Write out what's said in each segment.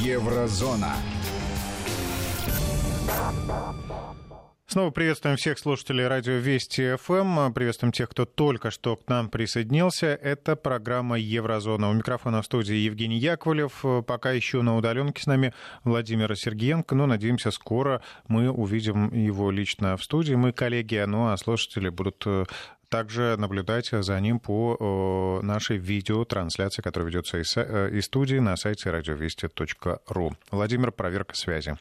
Еврозона. Снова приветствуем всех слушателей радио Вести ФМ. Приветствуем тех, кто только что к нам присоединился. Это программа Еврозона. У микрофона в студии Евгений Яковлев. Пока еще на удаленке с нами Владимир Сергеенко. Но надеемся, скоро мы увидим его лично в студии. Мы коллеги, ну а слушатели будут э, также наблюдать за ним по нашей видеотрансляции, которая ведется из, э, из студии на сайте радиовести.ру. Владимир, проверка связи.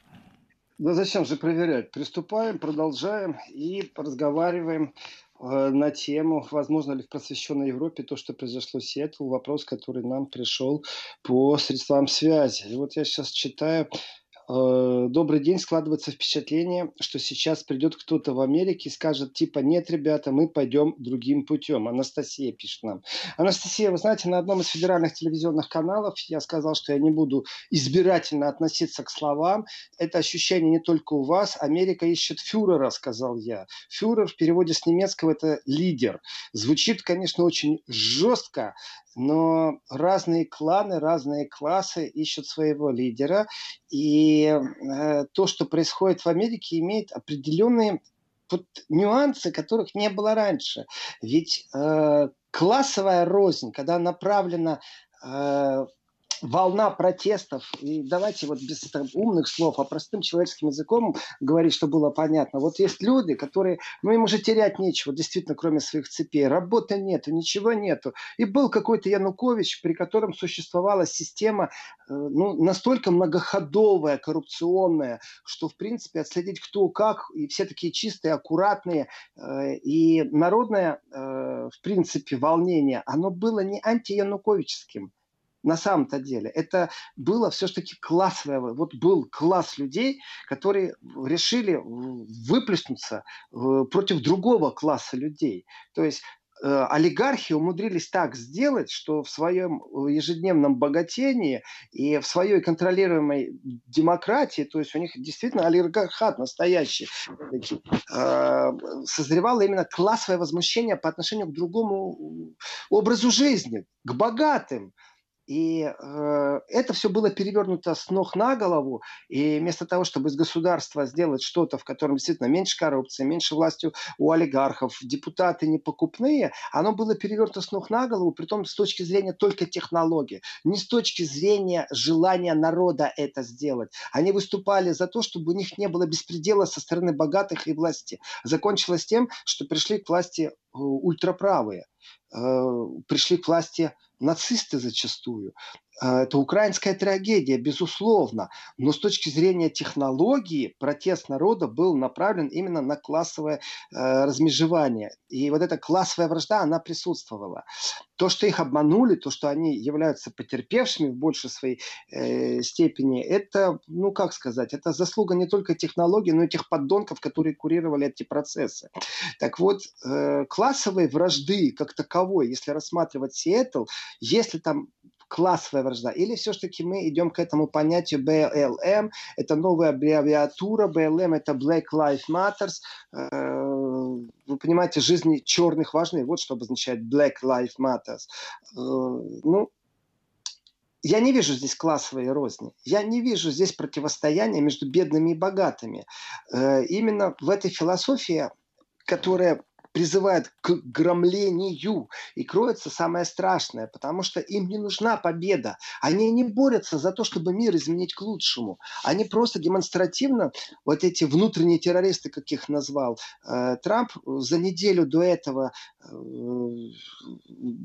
Да зачем же проверять? Приступаем, продолжаем и разговариваем э, на тему, возможно ли в просвещенной Европе то, что произошло в Сиэтле, вопрос, который нам пришел по средствам связи. И вот я сейчас читаю Э, добрый день, складывается впечатление, что сейчас придет кто-то в Америке и скажет, типа, нет, ребята, мы пойдем другим путем. Анастасия пишет нам. Анастасия, вы знаете, на одном из федеральных телевизионных каналов я сказал, что я не буду избирательно относиться к словам. Это ощущение не только у вас. Америка ищет фюрера, сказал я. Фюрер в переводе с немецкого это лидер. Звучит, конечно, очень жестко, но разные кланы, разные классы ищут своего лидера. И э, то, что происходит в Америке, имеет определенные вот нюансы, которых не было раньше. Ведь э, классовая рознь, когда направлена э, волна протестов. И давайте вот без там, умных слов, а простым человеческим языком говорить, что было понятно. Вот есть люди, которые, ну им уже терять нечего, действительно, кроме своих цепей. Работы нету, ничего нету. И был какой-то Янукович, при котором существовала система э, ну, настолько многоходовая, коррупционная, что, в принципе, отследить кто как, и все такие чистые, аккуратные, э, и народное, э, в принципе, волнение, оно было не антиянуковическим на самом-то деле. Это было все-таки классовое. Вот был класс людей, которые решили выплеснуться э, против другого класса людей. То есть э, олигархи умудрились так сделать, что в своем э, ежедневном богатении и в своей контролируемой демократии, то есть у них действительно олигархат настоящий, созревало именно классовое возмущение по отношению к другому образу жизни, к богатым. И э, это все было перевернуто с ног на голову. И вместо того, чтобы из государства сделать что-то, в котором действительно меньше коррупции, меньше власти у олигархов, депутаты непокупные, оно было перевернуто с ног на голову, при том с точки зрения только технологии, не с точки зрения желания народа это сделать. Они выступали за то, чтобы у них не было беспредела со стороны богатых и власти. Закончилось тем, что пришли к власти э, ультраправые, э, пришли к власти нацисты зачастую. А, это украинская трагедия, безусловно. Но с точки зрения технологии протест народа был направлен именно на классовое э, размежевание. И вот эта классовая вражда, она присутствовала. То, что их обманули, то, что они являются потерпевшими в большей своей э, степени, это, ну как сказать, это заслуга не только технологий, но и тех поддонков, которые курировали эти процессы. Так вот, э, классовой вражды как таковой, если рассматривать Сиэтл, если там классовая вражда? Или все-таки мы идем к этому понятию BLM, это новая аббревиатура, BLM это Black Lives Matters, э, вы понимаете, жизни черных важны, вот что обозначает Black Lives Matters. Э, ну, я не вижу здесь классовой розни. Я не вижу здесь противостояния между бедными и богатыми. Э, именно в этой философии, которая призывает к громлению. И кроется самое страшное, потому что им не нужна победа. Они не борются за то, чтобы мир изменить к лучшему. Они просто демонстративно, вот эти внутренние террористы, как их назвал э, Трамп, за неделю до этого э,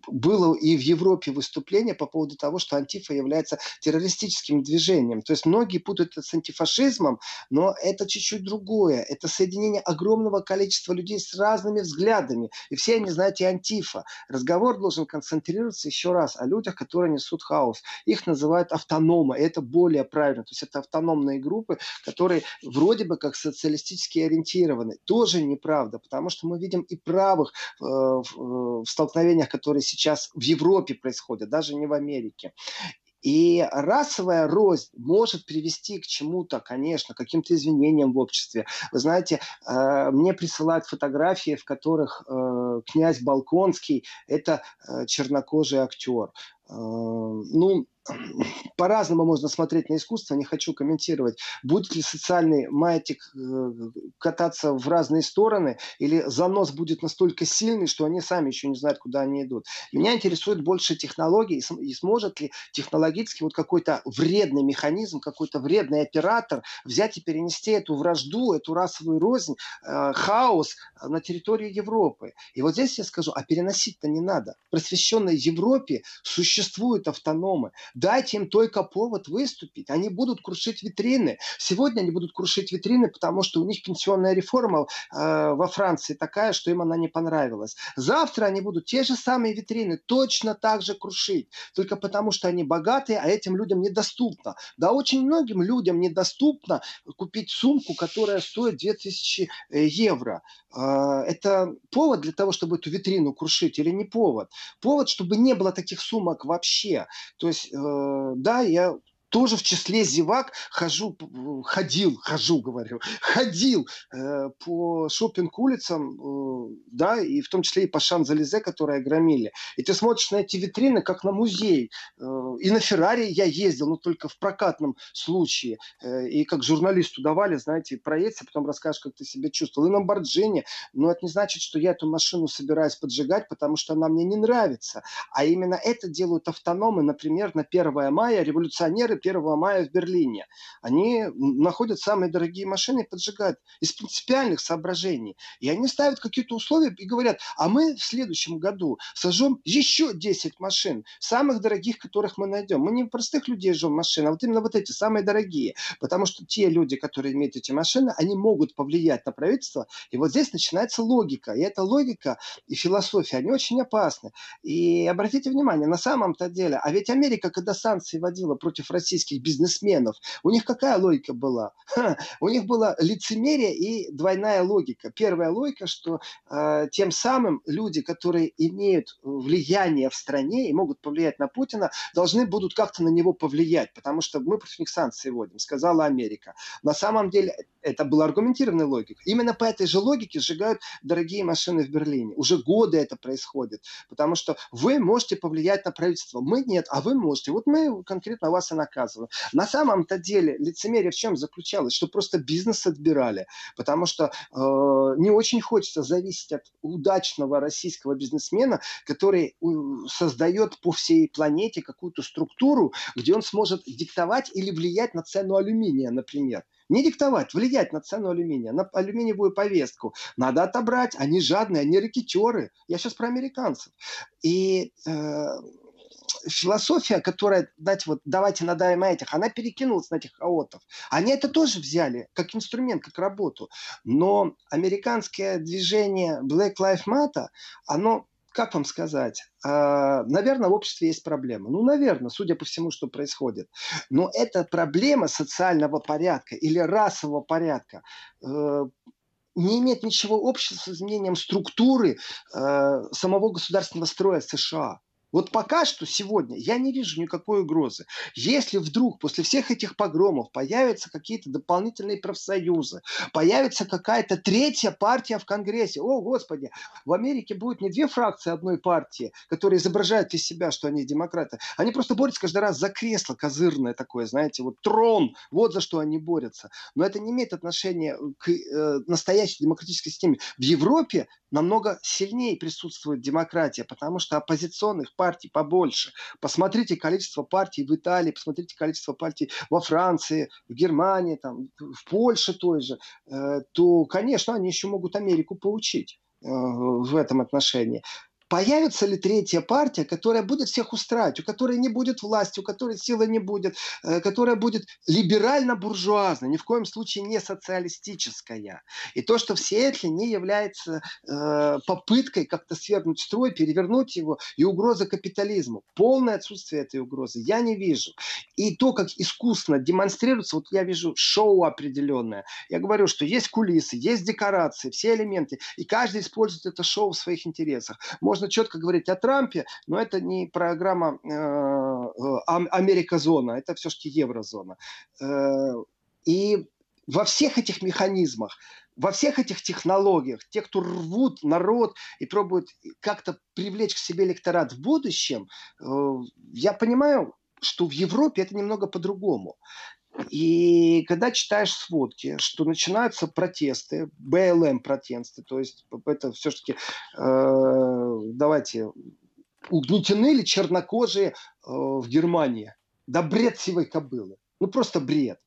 было и в Европе выступление по поводу того, что антифа является террористическим движением. То есть многие путают это с антифашизмом, но это чуть-чуть другое. Это соединение огромного количества людей с разными взглядами взглядами. И все они, знаете, антифа. Разговор должен концентрироваться еще раз о людях, которые несут хаос. Их называют автономы. И это более правильно. То есть это автономные группы, которые вроде бы как социалистически ориентированы. Тоже неправда, потому что мы видим и правых э, э, в столкновениях, которые сейчас в Европе происходят, даже не в Америке. И расовая рознь может привести к чему-то, конечно, каким-то извинениям в обществе. Вы знаете, э, мне присылают фотографии, в которых э, князь Балконский – это э, чернокожий актер. Ну, по-разному можно смотреть на искусство, не хочу комментировать. Будет ли социальный маятник э, кататься в разные стороны, или занос будет настолько сильный, что они сами еще не знают, куда они идут. Меня интересует больше технологии, и сможет ли технологически вот какой-то вредный механизм, какой-то вредный оператор взять и перенести эту вражду, эту расовую рознь, э, хаос на территорию Европы. И вот здесь я скажу, а переносить-то не надо. В просвещенной Европе существуют автономы. Дайте им только повод выступить. Они будут крушить витрины. Сегодня они будут крушить витрины, потому что у них пенсионная реформа э, во Франции такая, что им она не понравилась. Завтра они будут те же самые витрины точно так же крушить. Только потому, что они богатые, а этим людям недоступно. Да, очень многим людям недоступно купить сумку, которая стоит 2000 э, евро. Э, это повод для того, чтобы эту витрину крушить или не повод? Повод, чтобы не было таких сумок вообще. То есть э, да, я тоже в числе зевак хожу, ходил, хожу, говорю, ходил э, по шопинг-улицам, э, да, и в том числе и по Шанзализе, которые громили. И ты смотришь на эти витрины, как на музей. Э, и на Феррари я ездил, но только в прокатном случае. Э, и как журналисту давали, знаете, проедься, потом расскажешь, как ты себя чувствовал. И на Lamborghini, но это не значит, что я эту машину собираюсь поджигать, потому что она мне не нравится. А именно это делают автономы, например, на 1 мая революционеры 1 мая в Берлине. Они находят самые дорогие машины и поджигают из принципиальных соображений. И они ставят какие-то условия и говорят, а мы в следующем году сожжем еще 10 машин, самых дорогих, которых мы найдем. Мы не простых людей жжем машины, а вот именно вот эти самые дорогие. Потому что те люди, которые имеют эти машины, они могут повлиять на правительство. И вот здесь начинается логика. И эта логика и философия, они очень опасны. И обратите внимание, на самом-то деле, а ведь Америка, когда санкции вводила против России, российских бизнесменов, у них какая логика была? Ха, у них было лицемерие и двойная логика. Первая логика, что э, тем самым люди, которые имеют влияние в стране и могут повлиять на Путина, должны будут как-то на него повлиять, потому что мы против них санкции вводим, сказала Америка. На самом деле это была аргументированная логика. Именно по этой же логике сжигают дорогие машины в Берлине. Уже годы это происходит, потому что вы можете повлиять на правительство, мы нет, а вы можете. Вот мы конкретно вас и наказываем рассказываю. На самом-то деле лицемерие в чем заключалось? Что просто бизнес отбирали, потому что э, не очень хочется зависеть от удачного российского бизнесмена, который э, создает по всей планете какую-то структуру, где он сможет диктовать или влиять на цену алюминия, например. Не диктовать, влиять на цену алюминия, на алюминиевую повестку. Надо отобрать, они жадные, они рекетеры. Я сейчас про американцев. И э, философия, которая, дать вот, давайте надаем этих, она перекинулась на этих хаотов. Они это тоже взяли как инструмент, как работу. Но американское движение Black Lives Matter, оно как вам сказать, а, наверное, в обществе есть проблема. Ну, наверное, судя по всему, что происходит. Но это проблема социального порядка или расового порядка э, не имеет ничего общего с изменением структуры э, самого государственного строя США. Вот пока что сегодня я не вижу никакой угрозы. Если вдруг после всех этих погромов появятся какие-то дополнительные профсоюзы, появится какая-то третья партия в Конгрессе, о, Господи, в Америке будет не две фракции одной партии, которые изображают из себя, что они демократы. Они просто борются каждый раз за кресло козырное такое, знаете, вот трон, вот за что они борются. Но это не имеет отношения к э, настоящей демократической системе. В Европе намного сильнее присутствует демократия, потому что оппозиционных партий партий побольше. Посмотрите количество партий в Италии, посмотрите количество партий во Франции, в Германии, там, в Польше той же, э, то, конечно, они еще могут Америку получить э, в этом отношении. Появится ли третья партия, которая будет всех устраивать, у которой не будет власти, у которой силы не будет, э, которая будет либерально-буржуазной, ни в коем случае не социалистическая. И то, что в Сиэтле не является э, попыткой как-то свергнуть строй, перевернуть его и угроза капитализму. Полное отсутствие этой угрозы я не вижу. И то, как искусно демонстрируется, вот я вижу шоу определенное. Я говорю, что есть кулисы, есть декорации, все элементы, и каждый использует это шоу в своих интересах можно четко говорить о Трампе, но это не программа э, э Америка-зона, это все-таки еврозона. Э, и во всех этих механизмах, во всех этих технологиях, те, кто рвут народ и пробуют как-то привлечь к себе электорат в будущем, я понимаю, что в Европе это немного по-другому. И когда читаешь сводки, что начинаются протесты, БЛМ протесты, то есть это все-таки, э, давайте, угнетены ли чернокожие э, в Германии? Да бред сивой кобылы. Ну просто бред.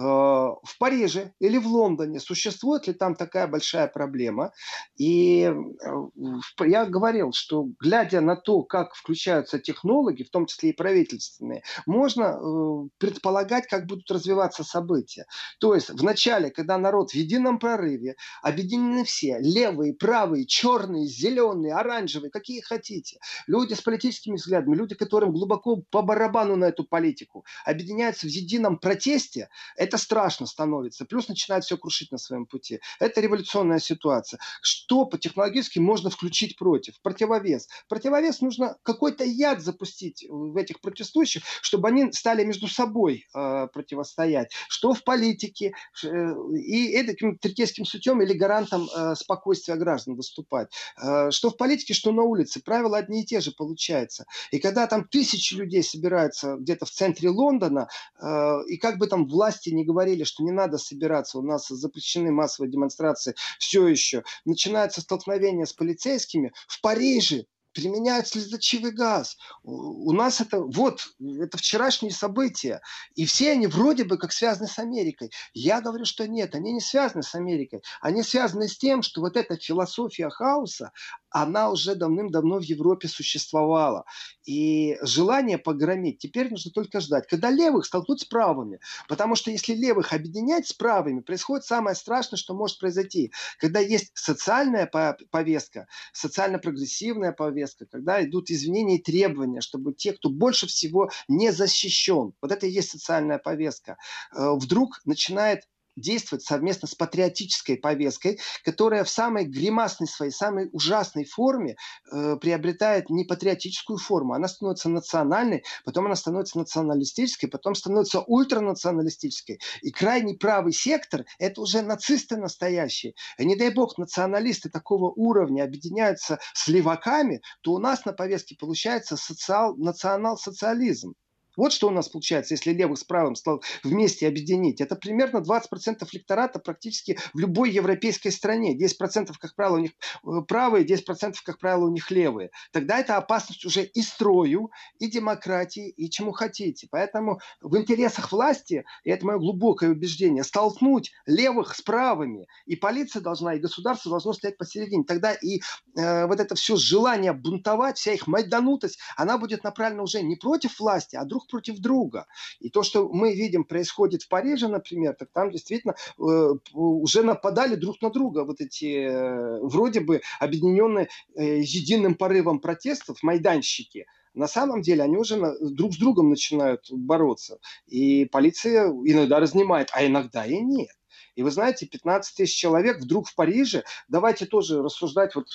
Э, в Париже или в Лондоне существует ли там такая большая проблема. И э, я говорил, что глядя на то, как включаются технологии, в том числе и правительственные, можно э, предполагать, как будут развиваться события. То есть вначале, когда народ в едином прорыве, объединены все, левые, правые, черные, зеленые, оранжевые, какие хотите, люди с политическими взглядами, люди, которым глубоко по барабану на эту политику, объединяются в едином протесте, это страшно становится. Плюс начинает все крушить на своем пути. Это революционная ситуация. Что по технологически можно включить против? Противовес. Противовес нужно какой-то яд запустить в этих протестующих, чтобы они стали между собой э, противостоять. Что в политике э, и таким третейским сутем или гарантом э, спокойствия граждан выступать. Э, что в политике, что на улице. Правила одни и те же получаются. И когда там тысячи людей собираются где-то в центре Лондона, э, и как бы там власти власти не говорили, что не надо собираться, у нас запрещены массовые демонстрации все еще. Начинается столкновение с полицейскими. В Париже применяют слезоточивый газ. У нас это, вот, это вчерашние события. И все они вроде бы как связаны с Америкой. Я говорю, что нет, они не связаны с Америкой. Они связаны с тем, что вот эта философия хаоса, она уже давным-давно в Европе существовала. И желание погромить теперь нужно только ждать, когда левых столкнуть с правыми. Потому что если левых объединять с правыми, происходит самое страшное, что может произойти. Когда есть социальная повестка, социально-прогрессивная повестка, когда идут извинения и требования, чтобы те, кто больше всего не защищен, вот это и есть социальная повестка, э, вдруг начинает действовать совместно с патриотической повесткой, которая в самой гримасной своей, самой ужасной форме э, приобретает не патриотическую форму, она становится национальной, потом она становится националистической, потом становится ультранационалистической. И крайний правый сектор – это уже нацисты настоящие. И не дай бог националисты такого уровня объединяются с леваками, то у нас на повестке получается социал, национал-социализм. Вот что у нас получается, если левых с правым стал вместе объединить. Это примерно 20% электората практически в любой европейской стране. 10% как правило у них э, правые, 10% как правило у них левые. Тогда это опасность уже и строю, и демократии, и чему хотите. Поэтому в интересах власти, и это мое глубокое убеждение, столкнуть левых с правыми. И полиция должна, и государство должно стоять посередине. Тогда и э, вот это все желание бунтовать, вся их майданутость, она будет направлена уже не против власти, а друг против друга. И то, что мы видим происходит в Париже, например, так там действительно э, уже нападали друг на друга вот эти э, вроде бы объединенные э, единым порывом протестов майданщики. На самом деле они уже друг с другом начинают бороться. И полиция иногда разнимает, а иногда и нет. И вы знаете, 15 тысяч человек вдруг в Париже, давайте тоже рассуждать вот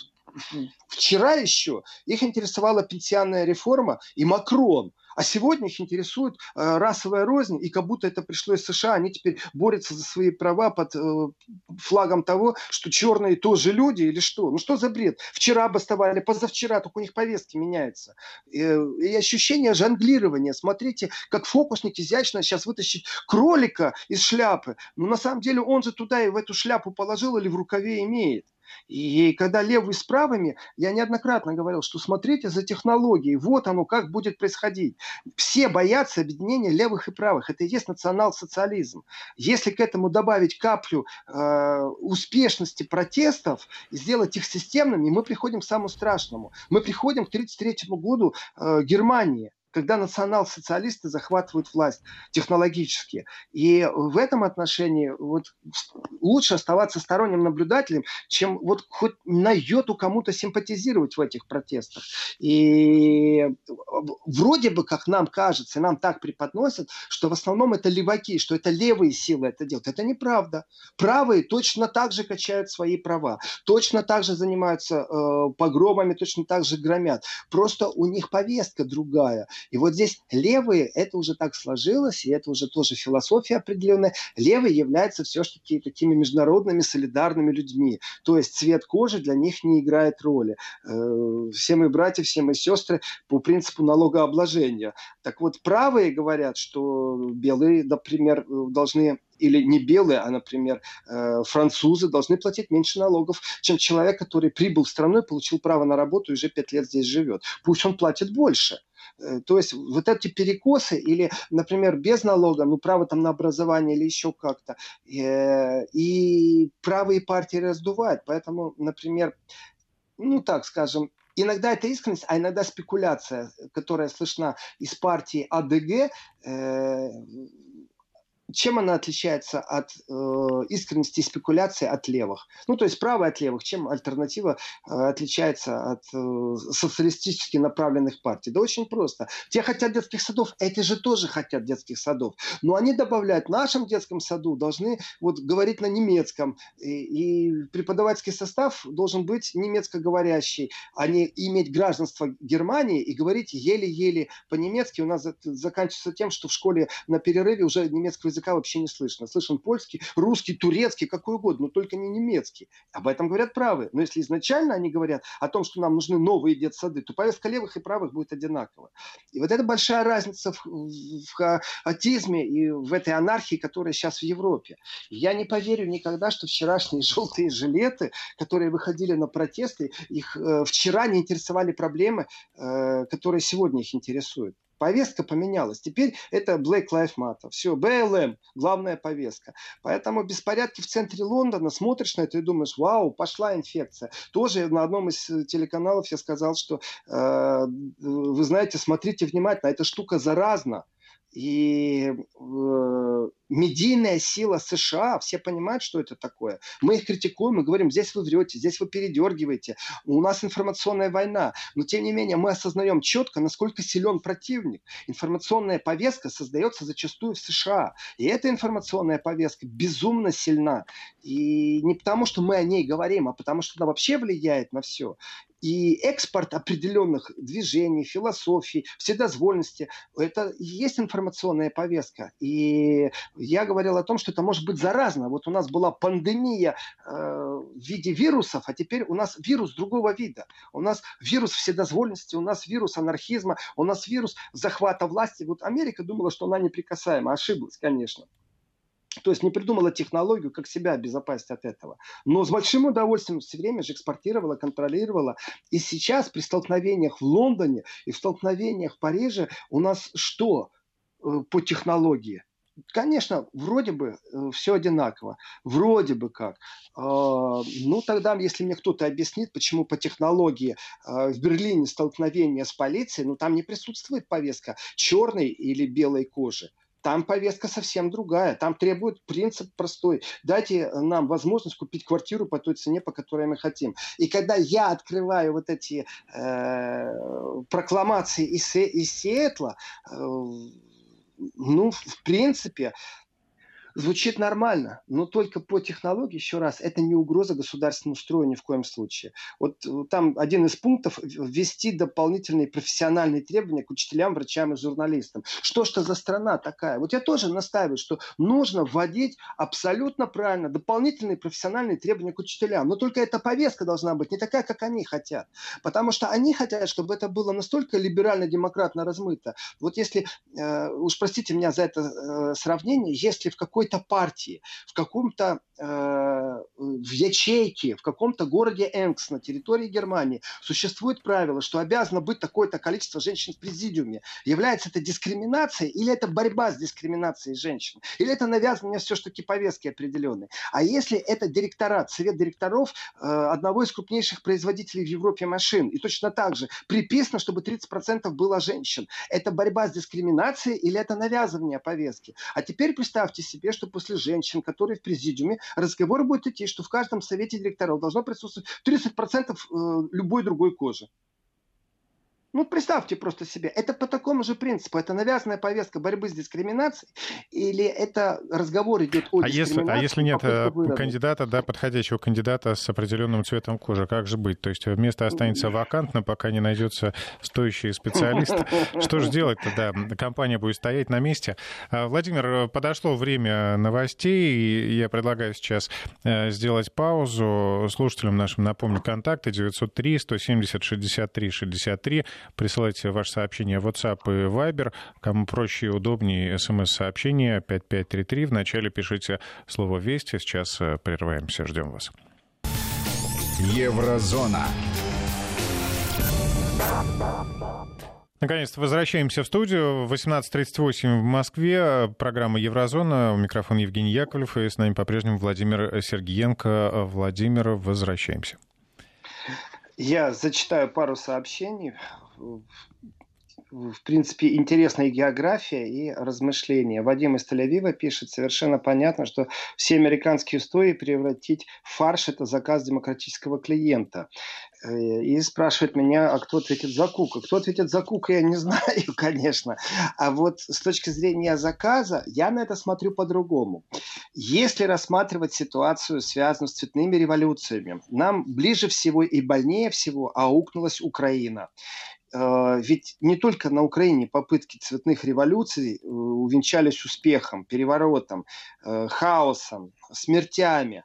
вчера еще их интересовала пенсионная реформа и Макрон – а сегодня их интересует э, расовая рознь, и как будто это пришло из США, они теперь борются за свои права под э, флагом того, что черные тоже люди или что? Ну что за бред? Вчера бастовали, позавчера, только у них повестки меняются. И, и ощущение жонглирования. Смотрите, как фокусник изящно сейчас вытащить кролика из шляпы. Но на самом деле он же туда и в эту шляпу положил или в рукаве имеет. И когда левый с правыми, я неоднократно говорил, что смотрите за технологией, вот оно как будет происходить. Все боятся объединения левых и правых. Это и есть национал-социализм. Если к этому добавить каплю э, успешности протестов и сделать их системными, мы приходим к самому страшному. Мы приходим к 1933 году э, Германии когда национал-социалисты захватывают власть технологически. И в этом отношении вот лучше оставаться сторонним наблюдателем, чем вот хоть на йоту кому-то симпатизировать в этих протестах. И вроде бы, как нам кажется, нам так преподносят, что в основном это леваки, что это левые силы это делают. Это неправда. Правые точно так же качают свои права, точно так же занимаются э, погромами, точно так же громят. Просто у них повестка другая. И вот здесь левые, это уже так сложилось, и это уже тоже философия определенная, левые являются все-таки такими международными солидарными людьми. То есть цвет кожи для них не играет роли. Э, все мои братья, все мои сестры по принципу налогообложения. Так вот, правые говорят, что белые, например, должны или не белые, а, например, э, французы должны платить меньше налогов, чем человек, который прибыл в страну и получил право на работу и уже пять лет здесь живет. Пусть он платит больше. Э, то есть вот эти перекосы или, например, без налога, ну, право там на образование или еще как-то, э, и правые партии раздувают. Поэтому, например, ну, так скажем, иногда это искренность, а иногда спекуляция, которая слышна из партии АДГ, чем она отличается от э, искренности и спекуляции от левых? Ну, то есть правая от левых, чем альтернатива э, отличается от э, социалистически направленных партий? Да очень просто. Те хотят детских садов, эти же тоже хотят детских садов. Но они добавляют, в нашем детском саду должны вот, говорить на немецком, и, и преподавательский состав должен быть немецкоговорящий, а не иметь гражданство Германии и говорить еле-еле по-немецки. У нас заканчивается тем, что в школе на перерыве уже немецкого языка вообще не слышно. Слышен польский, русский, турецкий, какой угодно, но только не немецкий. Об этом говорят правые. Но если изначально они говорят о том, что нам нужны новые детсады, то повестка левых и правых будет одинакова. И вот это большая разница в, в хаотизме и в этой анархии, которая сейчас в Европе. Я не поверю никогда, что вчерашние желтые жилеты, которые выходили на протесты, их э, вчера не интересовали проблемы, э, которые сегодня их интересуют. Повестка поменялась. Теперь это Black Lives Matter. Все, BLM, главная повестка. Поэтому беспорядки в центре Лондона, смотришь на это и думаешь, вау, пошла инфекция. Тоже на одном из э, телеканалов я сказал, что э, вы знаете, смотрите внимательно, эта штука заразна. И э, медийная сила США, все понимают, что это такое. Мы их критикуем, мы говорим, здесь вы врете, здесь вы передергиваете, у нас информационная война. Но тем не менее мы осознаем четко, насколько силен противник. Информационная повестка создается зачастую в США. И эта информационная повестка безумно сильна. И не потому, что мы о ней говорим, а потому, что она вообще влияет на все. И экспорт определенных движений, философий, вседозволенности – это и есть информационная повестка. И я говорил о том, что это может быть заразно. Вот у нас была пандемия э, в виде вирусов, а теперь у нас вирус другого вида. У нас вирус вседозволенности, у нас вирус анархизма, у нас вирус захвата власти. Вот Америка думала, что она неприкасаема. Ошиблась, конечно. То есть не придумала технологию, как себя обезопасить от этого. Но с большим удовольствием все время же экспортировала, контролировала. И сейчас при столкновениях в Лондоне и в столкновениях в Париже у нас что э, по технологии? Конечно, вроде бы э, все одинаково, вроде бы как. А, ну, тогда, если мне кто-то объяснит, почему по технологии а, в Берлине столкновение с полицией, ну, там не присутствует повестка черной или белой кожи. Там повестка совсем другая. Там требует принцип простой. Дайте нам возможность купить квартиру по той цене, по которой мы хотим. И когда я открываю вот эти э, прокламации из, из Сиэтла, э, ну, в принципе, звучит нормально, но только по технологии, еще раз, это не угроза государственному строю ни в коем случае. Вот э, там один из пунктов – ввести дополнительные профессиональные требования к учителям, врачам и журналистам. Что что за страна такая? Вот я тоже настаиваю, что нужно вводить абсолютно правильно дополнительные профессиональные требования к учителям. Но только эта повестка должна быть не такая, как они хотят. Потому что они хотят, чтобы это было настолько либерально-демократно размыто. Вот если, э, уж простите меня за это э, сравнение, если в какой какой-то партии, в каком-то э, в ячейке, в каком-то городе Энкс на территории Германии существует правило, что обязано быть такое-то количество женщин в президиуме. Является это дискриминацией или это борьба с дискриминацией женщин? Или это навязывание все-таки повестки определенной? А если это директорат, совет директоров э, одного из крупнейших производителей в Европе машин, и точно так же приписано, чтобы 30% было женщин, это борьба с дискриминацией или это навязывание повестки? А теперь представьте себе, что после женщин, которые в президиуме, разговор будет идти, что в каждом совете директоров должно присутствовать 30% э, любой другой кожи. Ну, представьте просто себе, это по такому же принципу, это навязанная повестка борьбы с дискриминацией, или это разговор идет о а если, А если нет э, кандидата, да, подходящего кандидата с определенным цветом кожи, как же быть? То есть место останется вакантно, пока не найдется стоящий специалист. Что же делать тогда? Компания будет стоять на месте. А, Владимир, подошло время новостей, и я предлагаю сейчас э, сделать паузу. Слушателям нашим напомню контакты 903 170 63 63 Присылайте ваше сообщение в WhatsApp и Viber. Кому проще и удобнее, смс-сообщение 5533. Вначале пишите слово «Вести». Сейчас э, прерываемся. Ждем вас. Еврозона. Наконец-то возвращаемся в студию. 18.38 в Москве. Программа «Еврозона». У микрофона Евгений Яковлев. И с нами по-прежнему Владимир Сергеенко. Владимир, возвращаемся. Я зачитаю пару сообщений в принципе, интересная география и размышления. Вадим из Тель-Авива пишет, совершенно понятно, что все американские истории превратить в фарш – это заказ демократического клиента. Э, и спрашивает меня, а кто ответит за Кука? Кто ответит за Кука, я не знаю, конечно. А вот с точки зрения заказа, я на это смотрю по-другому. Если рассматривать ситуацию, связанную с цветными революциями, нам ближе всего и больнее всего аукнулась Украина. Э, ведь не только на Украине попытки цветных революций э, увенчались успехом, переворотом, э, хаосом, смертями.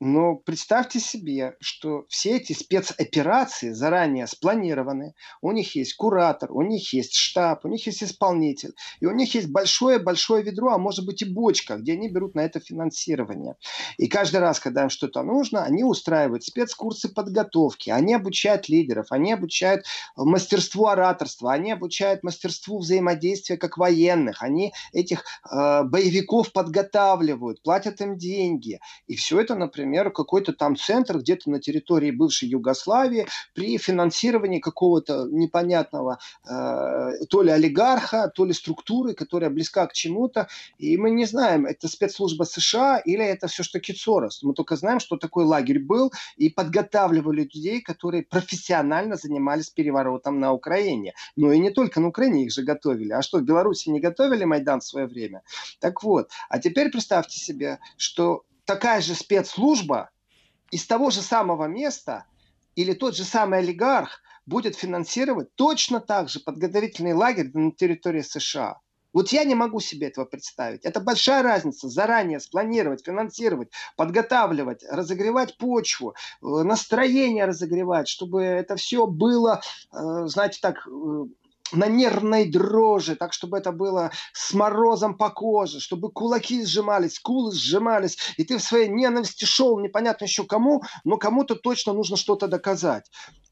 Но представьте себе, что все эти спецоперации заранее спланированы. У них есть куратор, у них есть штаб, у них есть исполнитель. И у них есть большое-большое ведро, а может быть и бочка, где они берут на это финансирование. И каждый раз, когда им что-то нужно, они устраивают спецкурсы подготовки, они обучают лидеров, они обучают мастерству ораторства, они обучают мастерству взаимодействия как военных, они этих э, боевиков подготавливают, платят им деньги. И все это, например, например, какой-то там центр где-то на территории бывшей Югославии при финансировании какого-то непонятного э, то ли олигарха, то ли структуры, которая близка к чему-то. И мы не знаем, это спецслужба США или это все-таки Сорос. Мы только знаем, что такой лагерь был и подготавливали людей, которые профессионально занимались переворотом на Украине. Но и не только на Украине их же готовили. А что, в Беларуси не готовили Майдан в свое время? Так вот, а теперь представьте себе, что такая же спецслужба из того же самого места или тот же самый олигарх будет финансировать точно так же подготовительный лагерь на территории США. Вот я не могу себе этого представить. Это большая разница. Заранее спланировать, финансировать, подготавливать, разогревать почву, э, настроение разогревать, чтобы это все было, э, знаете, так э, на нервной дрожи, так, чтобы это было с морозом по коже, чтобы кулаки сжимались, скулы сжимались, и ты в своей ненависти шел непонятно еще кому, но кому-то точно нужно что-то доказать.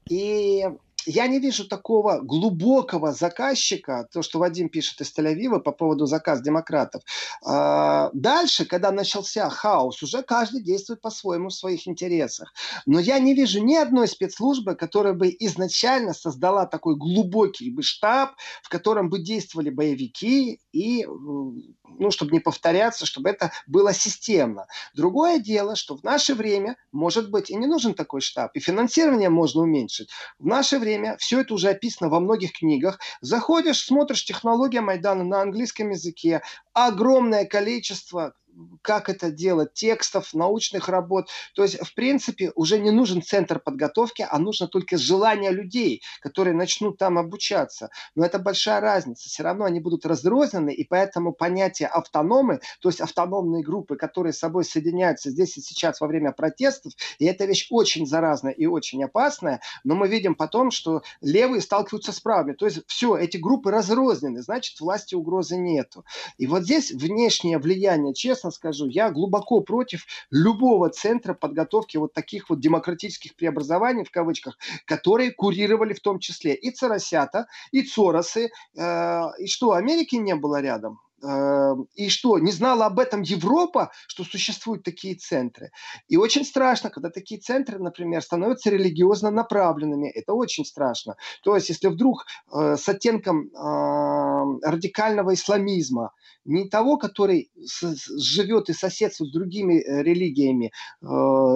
И я не вижу такого глубокого заказчика, то, что Вадим пишет из Тель-Авива по поводу заказ демократов. А, дальше, когда начался хаос, уже каждый действует по-своему в своих интересах. Но я не вижу ни одной спецслужбы, которая бы изначально создала такой глубокий бы штаб, в котором бы действовали боевики и, ну, чтобы не повторяться, чтобы это было системно. Другое дело, что в наше время, может быть, и не нужен такой штаб, и финансирование можно уменьшить. В наше время время, все это уже описано во многих книгах. Заходишь, смотришь технология Майдана на английском языке, огромное количество как это делать, текстов, научных работ. То есть, в принципе, уже не нужен центр подготовки, а нужно только желание людей, которые начнут там обучаться. Но это большая разница. Все равно они будут разрознены, и поэтому понятие автономы, то есть автономные группы, которые с собой соединяются здесь и сейчас во время протестов, и эта вещь очень заразная и очень опасная, но мы видим потом, что левые сталкиваются с правыми. То есть все, эти группы разрознены, значит, власти угрозы нету. И вот здесь внешнее влияние, честно честно скажу, я глубоко против любого центра подготовки вот таких вот демократических преобразований, в кавычках, которые курировали в том числе и Царосята, и Цоросы. Э, и что, Америки не было рядом? Эм, и что, не знала об этом Европа, что существуют такие центры? И очень страшно, когда такие центры, например, становятся религиозно направленными. Это очень страшно. То есть, если вдруг э, с оттенком э, радикального исламизма, не того, который живет и соседствует с другими э, религиями э,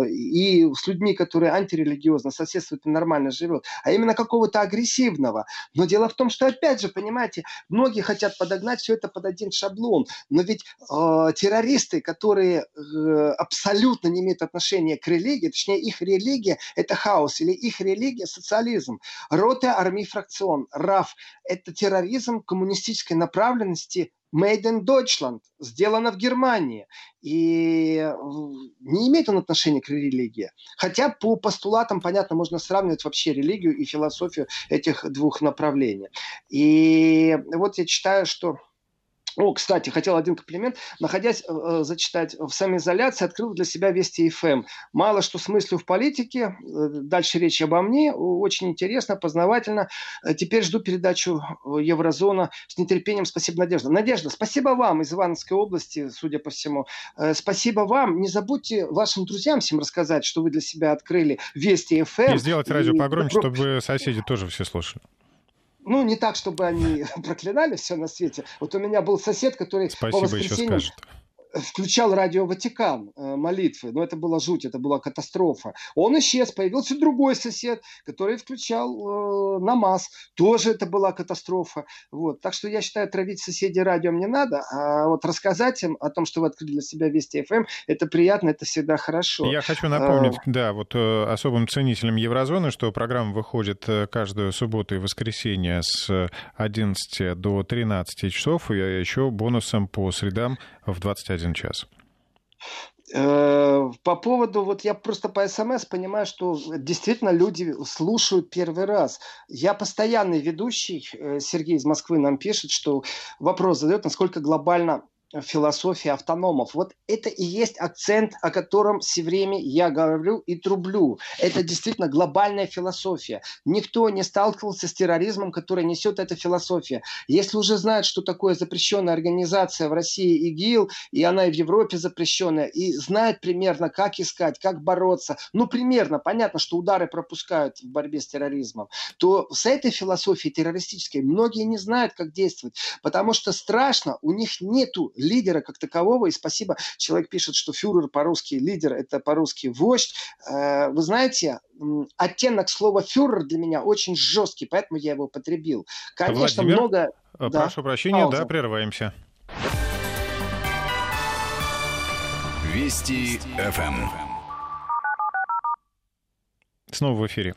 и с людьми, которые антирелигиозно соседствуют и нормально живет, а именно какого-то агрессивного. Но дело в том, что опять же, понимаете, многие хотят подогнать все это под один шаблон, но ведь э, террористы, которые э, абсолютно не имеют отношения к религии, точнее их религия это хаос или их религия социализм. Роте армии фракцион, РАФ – это терроризм коммунистической направленности Made in Deutschland, сделано в Германии. И не имеет он отношения к религии. Хотя по постулатам, понятно, можно сравнивать вообще религию и философию этих двух направлений. И вот я читаю, что о, кстати, хотел один комплимент. Находясь, э, э, зачитать, в самоизоляции, открыл для себя Вести ФМ. Эм. Мало что смыслю в политике. Э, дальше речь обо мне. Очень интересно, познавательно. Э, теперь жду передачу Еврозона с нетерпением. Спасибо, Надежда. Надежда, спасибо вам из Ивановской области, судя по всему. Э, спасибо вам. Не забудьте вашим друзьям всем рассказать, что вы для себя открыли Вести ФМ. Эм. И сделать радио погромче, чтобы соседи тоже все слушали ну, не так, чтобы они проклинали все на свете. Вот у меня был сосед, который Спасибо, по воскресеньям включал радио Ватикан э, молитвы, но это была жуть, это была катастрофа. Он исчез, появился другой сосед, который включал э, намаз, тоже это была катастрофа. Вот. Так что я считаю, травить соседей радиом не надо, а вот рассказать им о том, что вы открыли для себя Вести ФМ, эм, это приятно, это всегда хорошо. Я хочу напомнить, а... да, вот э, особым ценителям Еврозоны, что программа выходит э, каждую субботу и воскресенье с 11 до 13 часов, и еще бонусом по средам в 21 час. Э, по поводу, вот я просто по СМС понимаю, что действительно люди слушают первый раз. Я постоянный ведущий, э, Сергей из Москвы нам пишет, что вопрос задает, насколько глобально философии автономов. Вот это и есть акцент, о котором все время я говорю и трублю. Это действительно глобальная философия. Никто не сталкивался с терроризмом, который несет эта философия. Если уже знают, что такое запрещенная организация в России ИГИЛ, и она и в Европе запрещенная, и знают примерно, как искать, как бороться, ну, примерно, понятно, что удары пропускают в борьбе с терроризмом, то с этой философией террористической многие не знают, как действовать, потому что страшно, у них нету лидера как такового. И спасибо, человек пишет, что фюрер по-русски лидер, это по-русски вождь. Э, вы знаете, оттенок слова фюрер для меня очень жесткий, поэтому я его потребил. Конечно, Владимир, много... Э, прошу да, прощения, пауза. да, прерываемся. Вести ФМ. Снова в эфире.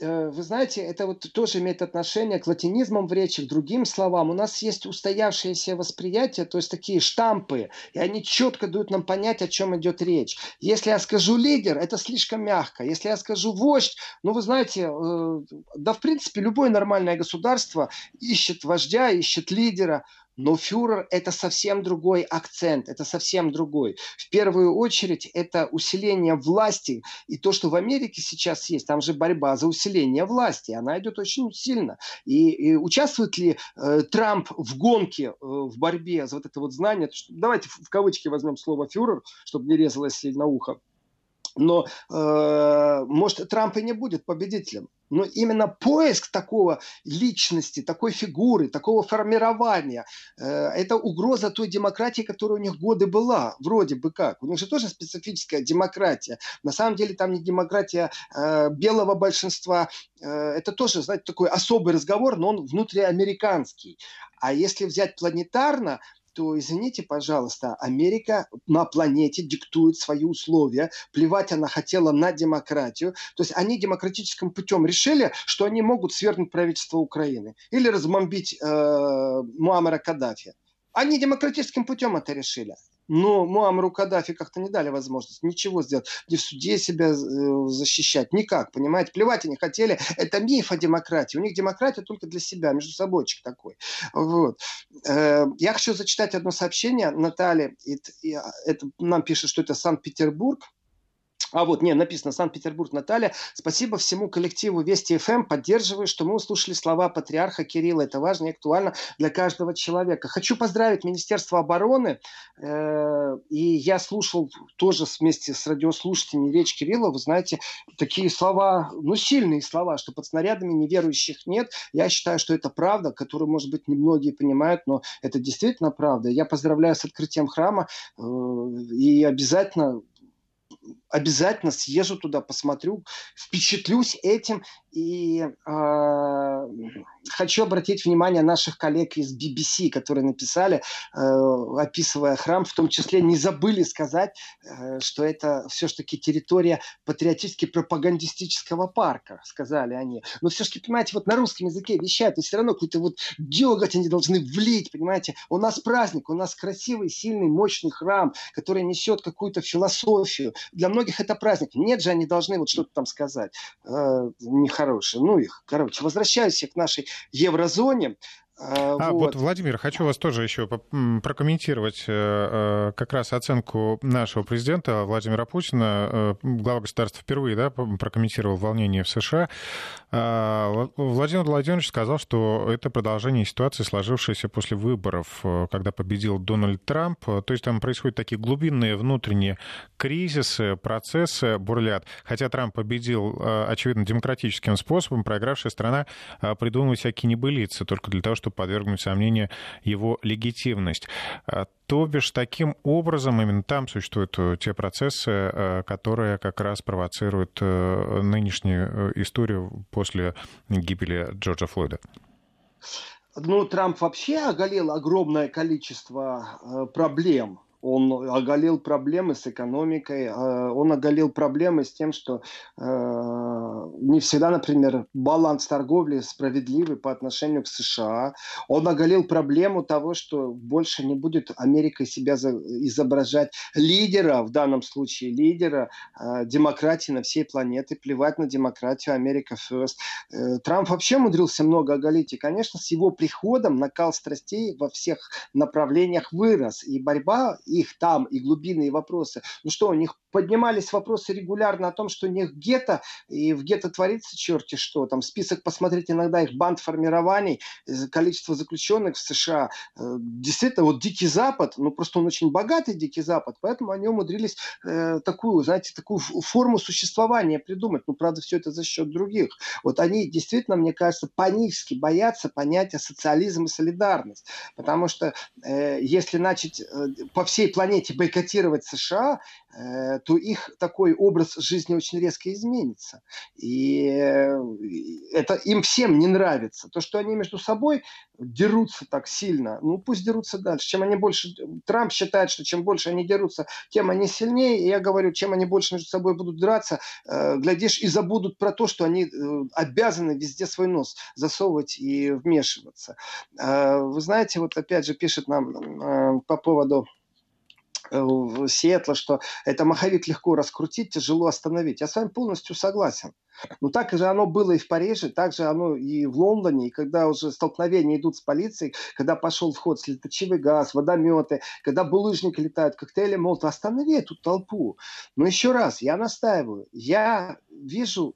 Э, вы знаете, это вот тоже имеет отношение к латинизмам в речи, к другим словам. У нас есть устоявшееся восприятие, то есть такие штампы, и они четко дают нам понять, о чем идет речь. Если я скажу лидер, это слишком мягко. Если я скажу вождь, ну вы знаете, э, да в принципе любое нормальное государство ищет вождя, ищет лидера. Но фюрер – это совсем другой акцент, это совсем другой. В первую очередь это усиление власти. И то, что в Америке сейчас есть, там же борьба за усиление власти, она идет очень сильно. И, и участвует ли э, Трамп в гонке, э, в борьбе за вот это вот знание? Давайте в, в кавычки возьмем слово фюрер, чтобы не резалось на ухо. Но, э, может, Трамп и не будет победителем. Но именно поиск такого личности, такой фигуры, такого формирования, э, это угроза той демократии, которая у них годы была, вроде бы как. У них же тоже специфическая демократия. На самом деле там не демократия э, белого большинства, э, это тоже, знаете, такой особый разговор, но он внутриамериканский. А если взять планетарно, то, извините, пожалуйста, Америка на планете диктует свои условия. Плевать она хотела на демократию. То есть они демократическим путем решили, что они могут свергнуть правительство Украины или размомбить э, Муаммара Каддафи. Они демократическим путем это решили. Но Муамру Каддафи как-то не дали возможность ничего сделать, ни в суде себя э, защищать, никак, понимаете? Плевать они хотели. Это миф о демократии. У них демократия только для себя, между собойчик такой. Вот. Э, я хочу зачитать одно сообщение Натальи. Это нам пишет, что это Санкт-Петербург. А вот, не, написано Санкт-Петербург, Наталья. Спасибо всему коллективу Вести ФМ. Поддерживаю, что мы услышали слова патриарха Кирилла. Это важно и актуально для каждого человека. Хочу поздравить Министерство обороны. Э, и я слушал тоже вместе с радиослушателями речь Кирилла. Вы знаете, такие слова, ну, сильные слова, что под снарядами неверующих нет. Я считаю, что это правда, которую, может быть, немногие понимают, но это действительно правда. Я поздравляю с открытием храма э, и обязательно обязательно съезжу туда, посмотрю, впечатлюсь этим и э, хочу обратить внимание наших коллег из BBC, которые написали, э, описывая храм, в том числе не забыли сказать, э, что это все-таки территория патриотически-пропагандистического парка, сказали они. Но все-таки, понимаете, вот на русском языке вещают, но все равно какой-то вот деготь они должны влить, понимаете. У нас праздник, у нас красивый, сильный, мощный храм, который несет какую-то философию. Для многих это праздник. Нет же, они должны вот что-то там сказать. Э, нехорошее. Ну их, короче, возвращаюсь к нашей еврозоне. А, а вот. вот, Владимир, хочу вас тоже еще прокомментировать э, э, как раз оценку нашего президента Владимира Путина. Э, глава государства впервые да, прокомментировал волнение в США. А, Владимир Владимирович сказал, что это продолжение ситуации, сложившейся после выборов, когда победил Дональд Трамп. То есть там происходят такие глубинные внутренние кризисы, процессы бурлят. Хотя Трамп победил, очевидно, демократическим способом, проигравшая страна придумывает всякие небылицы только для того, чтобы подвергнуть сомнению его легитимность. А, то бишь, таким образом именно там существуют э, те процессы, э, которые как раз провоцируют э, нынешнюю историю после гибели Джорджа Флойда. Ну, Трамп вообще оголил огромное количество проблем он оголил проблемы с экономикой, а, он оголил проблемы с тем, что э, не всегда, например, баланс торговли справедливый по отношению к США. Он оголил проблему того, что больше не будет Америка себя изображать лидера, в данном случае лидера э, демократии на всей планете, плевать на демократию, Америка first. Э, Трамп вообще умудрился много оголить, и, конечно, с его приходом накал страстей во всех направлениях вырос, и борьба их там и глубинные вопросы. Ну что, у них поднимались вопросы регулярно о том, что у них гетто, и в гетто творится черти что. Там список, посмотреть иногда их банд формирований, количество заключенных в США. Э, действительно, вот Дикий Запад, ну просто он очень богатый Дикий Запад, поэтому они умудрились э, такую, знаете, такую форму существования придумать. Ну, правда, все это за счет других. Вот они действительно, мне кажется, панически боятся понятия социализм и солидарность. Потому что э, если начать э, по всей планете бойкотировать США, э, то их такой образ жизни очень резко изменится. И э, это им всем не нравится. То, что они между собой дерутся так сильно, ну пусть дерутся дальше. Чем они больше... Трамп считает, что чем больше они дерутся, тем они сильнее. И я говорю, чем они больше между собой будут драться, э, глядишь, и забудут про то, что они обязаны везде свой нос засовывать и вмешиваться. Вы знаете, вот опять же пишет нам по поводу Сиэтла, что это маховик легко раскрутить, тяжело остановить. Я с вами полностью согласен. Но так же оно было и в Париже, так же оно и в Лондоне, и когда уже столкновения идут с полицией, когда пошел вход слеточивый газ, водометы, когда булыжники летают, коктейли молотов, останови эту толпу. Но еще раз, я настаиваю, я вижу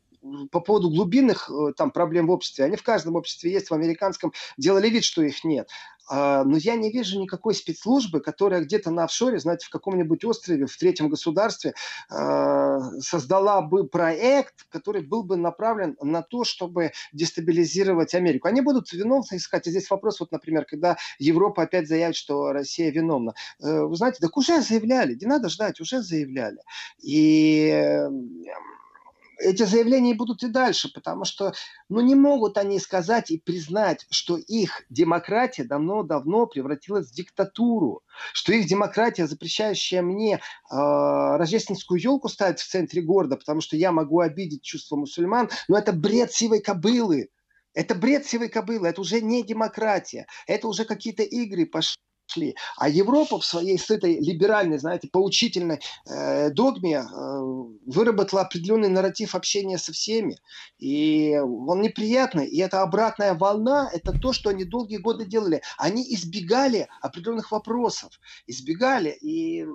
по поводу глубинных э, там проблем в обществе, они в каждом обществе есть, в американском делали вид, что их нет. А, но я не вижу никакой спецслужбы, которая где-то на офшоре, знаете, в каком-нибудь острове, в третьем государстве а, создала бы проект, который был бы направлен на то, чтобы дестабилизировать Америку. Они будут виновны искать. И здесь вопрос, вот, например, когда Европа опять заявит, что Россия виновна. Э, вы знаете, так уже заявляли, не надо ждать, уже заявляли. И эти заявления будут и дальше, потому что ну, не могут они сказать и признать, что их демократия давно-давно превратилась в диктатуру, что их демократия, запрещающая мне э, рождественскую елку ставить в центре города, потому что я могу обидеть чувства мусульман, но это бред сивой кобылы. Это бред сивой кобылы, это уже не демократия, это уже какие-то игры пошли шли. А Европа в своей с этой либеральной, знаете, поучительной э, догме э, выработала определенный нарратив общения со всеми. И он неприятный. И эта обратная волна, это то, что они долгие годы делали. Они избегали определенных вопросов. Избегали. И э,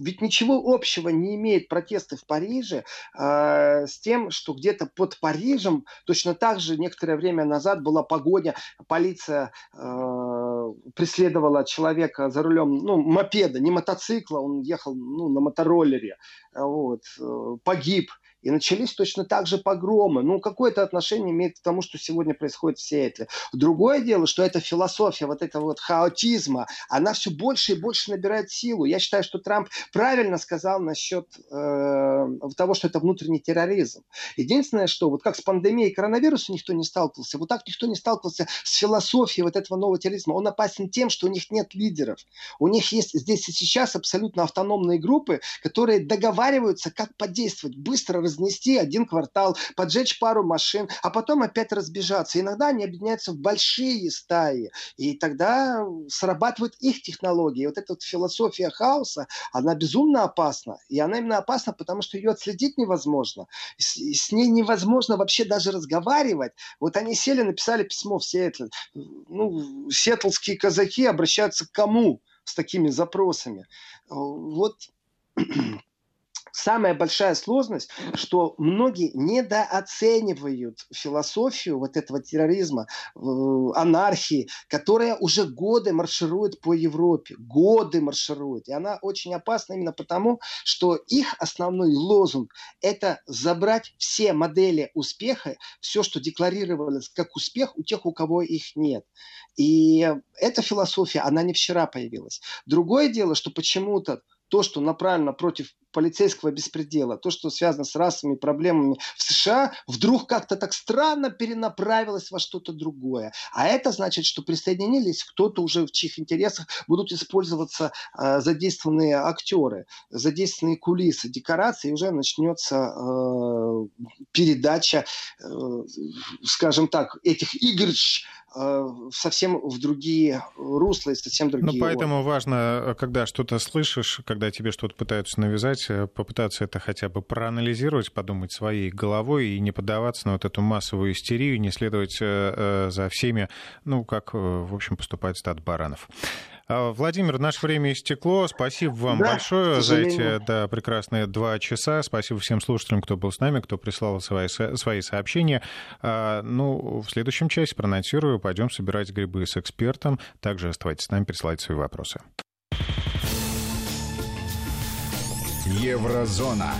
ведь ничего общего не имеет протесты в Париже э, с тем, что где-то под Парижем точно так же некоторое время назад была погоня, полиция э, преследовала человека за рулем, ну, мопеда, не мотоцикла, он ехал ну, на мотороллере, вот, э, погиб и начались точно так же погромы. Ну, какое-то отношение имеет к тому, что сегодня происходит в Сиэтле. Другое дело, что эта философия вот этого вот хаотизма, она все больше и больше набирает силу. Я считаю, что Трамп правильно сказал насчет э, того, что это внутренний терроризм. Единственное, что вот как с пандемией коронавируса никто не сталкивался, вот так никто не сталкивался с философией вот этого нового терроризма. Он опасен тем, что у них нет лидеров. У них есть здесь и сейчас абсолютно автономные группы, которые договариваются, как подействовать, быстро разнести один квартал, поджечь пару машин, а потом опять разбежаться. Иногда они объединяются в большие стаи, и тогда срабатывают их технологии. Вот эта вот философия хаоса, она безумно опасна. И она именно опасна, потому что ее отследить невозможно. С, с ней невозможно вообще даже разговаривать. Вот они сели, написали письмо в Сиэтл. Ну, сиэтлские казаки обращаются к кому с такими запросами? Вот самая большая сложность, что многие недооценивают философию вот этого терроризма, анархии, которая уже годы марширует по Европе. Годы марширует. И она очень опасна именно потому, что их основной лозунг – это забрать все модели успеха, все, что декларировалось как успех у тех, у кого их нет. И эта философия, она не вчера появилась. Другое дело, что почему-то то, что направлено против полицейского беспредела, то, что связано с расовыми проблемами в США, вдруг как-то так странно перенаправилось во что-то другое. А это значит, что присоединились кто-то уже в чьих интересах будут использоваться э, задействованные актеры, задействованные кулисы, декорации, и уже начнется э, передача, э, скажем так, этих игрыч э, совсем в другие русла и совсем другие. Ну, поэтому органы. важно, когда что-то слышишь, когда тебе что-то пытаются навязать, сказать, э, попытаться это хотя бы проанализировать, подумать своей головой и не поддаваться на вот эту массовую истерию, не следовать э, э, за всеми, ну, как, в общем, поступает стад баранов. А, Владимир, наше время истекло. Спасибо вам да, большое за эти да, прекрасные два часа. Спасибо всем слушателям, кто был с нами, кто прислал свои, свои сообщения. А, ну, в следующем части проанонсирую. Пойдем собирать грибы с экспертом. Также оставайтесь с нами, присылайте свои вопросы. Еврозона.